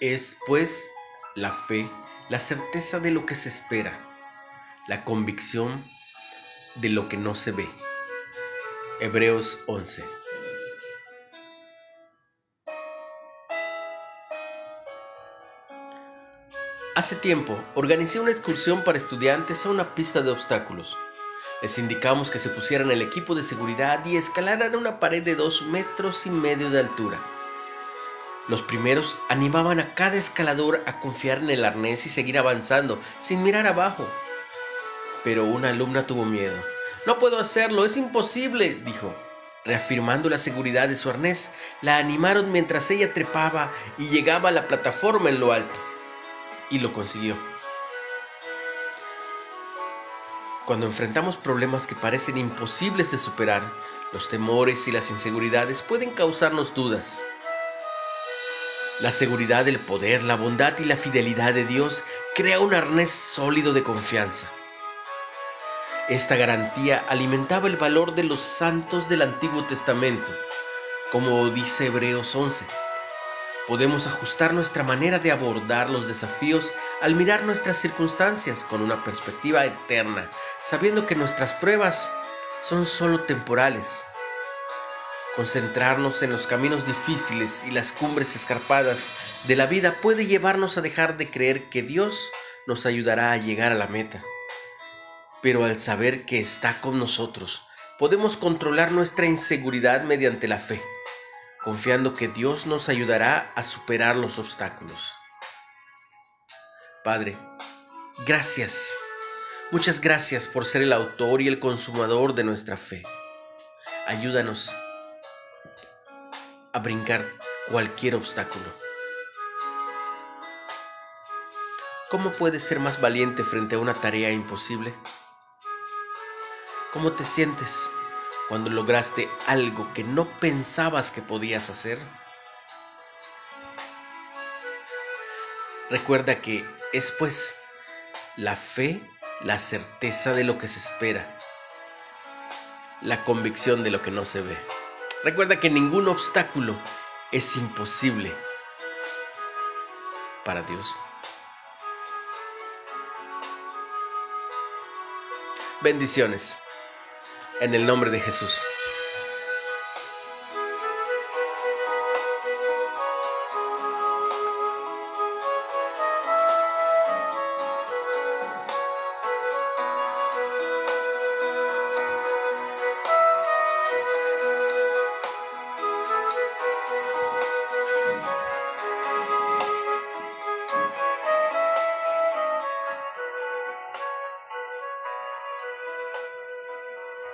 Es, pues, la fe, la certeza de lo que se espera, la convicción de lo que no se ve. Hebreos 11. Hace tiempo organicé una excursión para estudiantes a una pista de obstáculos. Les indicamos que se pusieran el equipo de seguridad y escalaran una pared de dos metros y medio de altura. Los primeros animaban a cada escalador a confiar en el arnés y seguir avanzando sin mirar abajo. Pero una alumna tuvo miedo. No puedo hacerlo, es imposible, dijo. Reafirmando la seguridad de su arnés, la animaron mientras ella trepaba y llegaba a la plataforma en lo alto. Y lo consiguió. Cuando enfrentamos problemas que parecen imposibles de superar, los temores y las inseguridades pueden causarnos dudas. La seguridad del poder, la bondad y la fidelidad de Dios crea un arnés sólido de confianza. Esta garantía alimentaba el valor de los santos del Antiguo Testamento, como dice Hebreos 11. Podemos ajustar nuestra manera de abordar los desafíos al mirar nuestras circunstancias con una perspectiva eterna, sabiendo que nuestras pruebas son solo temporales Concentrarnos en los caminos difíciles y las cumbres escarpadas de la vida puede llevarnos a dejar de creer que Dios nos ayudará a llegar a la meta. Pero al saber que está con nosotros, podemos controlar nuestra inseguridad mediante la fe, confiando que Dios nos ayudará a superar los obstáculos. Padre, gracias. Muchas gracias por ser el autor y el consumador de nuestra fe. Ayúdanos a brincar cualquier obstáculo. ¿Cómo puedes ser más valiente frente a una tarea imposible? ¿Cómo te sientes cuando lograste algo que no pensabas que podías hacer? Recuerda que es pues la fe la certeza de lo que se espera, la convicción de lo que no se ve. Recuerda que ningún obstáculo es imposible para Dios. Bendiciones en el nombre de Jesús.